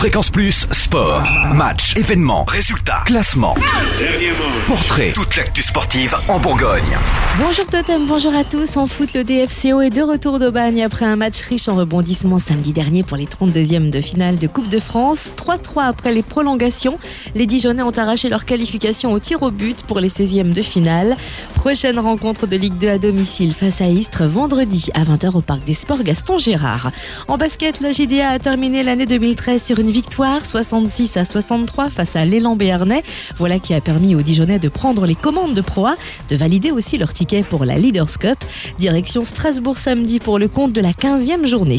Fréquence Plus, sport, match, événements, résultats, classement, portrait, toute l'actu sportive en Bourgogne. Bonjour Totem, bonjour à tous. En foot, le DFCO est de retour d'Aubagne après un match riche en rebondissements samedi dernier pour les 32e de finale de Coupe de France. 3-3 après les prolongations. Les Dijonais ont arraché leur qualification au tir au but pour les 16e de finale. Prochaine rencontre de Ligue 2 à domicile face à Istres vendredi à 20h au Parc des Sports Gaston Gérard. En basket, la GDA a terminé l'année 2013 sur une victoire 66 à 63 face à l'élan Béarnais. Voilà qui a permis aux Dijonais de prendre les commandes de Pro A, de valider aussi leur ticket pour la Leaders Cup. Direction Strasbourg samedi pour le compte de la 15e journée.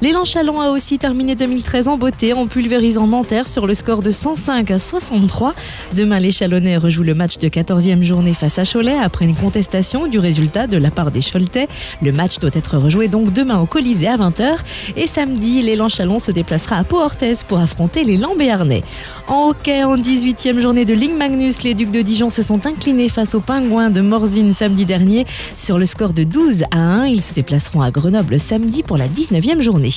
L'élan Chalon a aussi terminé 2013 en beauté en pulvérisant Nanterre sur le score de 105 à 63. Demain, les Chalonnais rejouent le match de 14e journée face à Cholet après une contestation du résultat de la part des Choletais. Le match doit être rejoué donc demain au Colisée à 20h. Et samedi, l'élan Chalon se déplacera à Pau-Orthez pour affronter les Lambéarnais. En hockey, en 18e journée de Ligue Magnus, les Ducs de Dijon se sont inclinés face aux Pingouins de Morzine samedi dernier sur le score de 12 à 1. Ils se déplaceront à Grenoble samedi pour la 19e journée.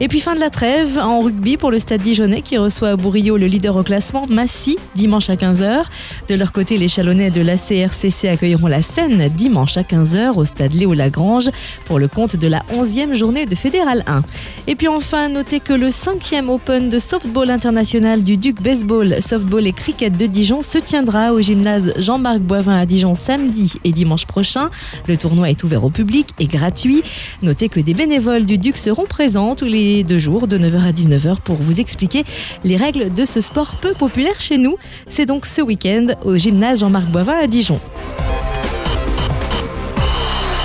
Et puis fin de la trêve en rugby pour le Stade Dijonais qui reçoit à Bourillot le leader au classement, Massy, dimanche à 15h. De leur côté, les Chalonnais de la CRCC accueilleront la Seine dimanche à 15h au Stade Léo Lagrange pour le compte de la 11e journée de Fédéral 1. Et puis enfin, notez que le 5e Open de softball international du Duc Baseball, Softball et Cricket de Dijon se tiendra au gymnase Jean-Marc Boivin à Dijon samedi et dimanche prochain. Le tournoi est ouvert au public et gratuit. Notez que des bénévoles du Duc seront présents tous les deux jours de 9h à 19h pour vous expliquer les règles de ce sport peu populaire chez nous. C'est donc ce week-end au gymnase Jean-Marc Boivin à Dijon.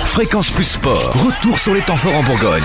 Fréquence Plus Sport, retour sur les temps forts en Bourgogne.